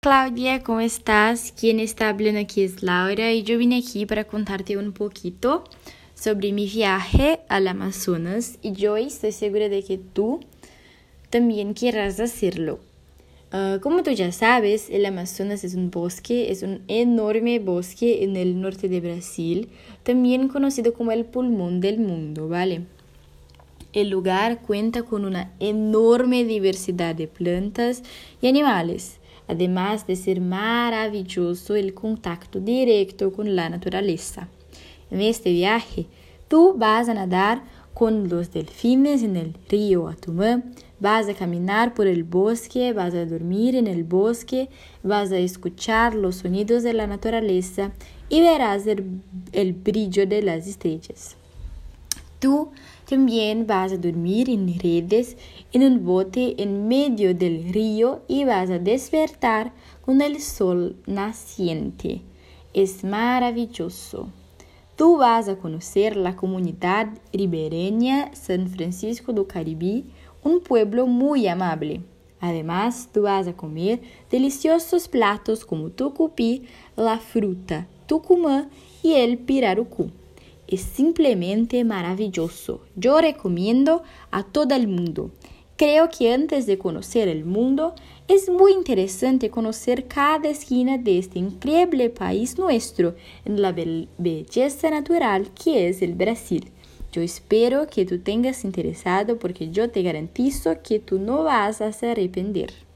Claudia, ¿cómo estás? Quien está hablando aquí es Laura y yo vine aquí para contarte un poquito sobre mi viaje al Amazonas y yo estoy segura de que tú también quieras hacerlo. Uh, como tú ya sabes, el Amazonas es un bosque, es un enorme bosque en el norte de Brasil, también conocido como el pulmón del mundo, ¿vale? El lugar cuenta con una enorme diversidad de plantas y animales además de ser maravilloso el contacto directo con la naturaleza. En este viaje, tú vas a nadar con los delfines en el río Atumã, vas a caminar por el bosque, vas a dormir en el bosque, vas a escuchar los sonidos de la naturaleza y verás el, el brillo de las estrellas. Tú también vas a dormir en redes en un bote en medio del río y vas a despertar con el sol naciente. Es maravilloso. Tú vas a conocer la comunidad ribereña San Francisco do Caribe, un pueblo muy amable. Además, tú vas a comer deliciosos platos como tucupi, la fruta tucumã y el pirarucu es simplemente maravilloso. Yo recomiendo a todo el mundo. Creo que antes de conocer el mundo, es muy interesante conocer cada esquina de este increíble país nuestro en la belleza natural que es el Brasil. Yo espero que tú tengas interesado porque yo te garantizo que tú no vas a arrepender.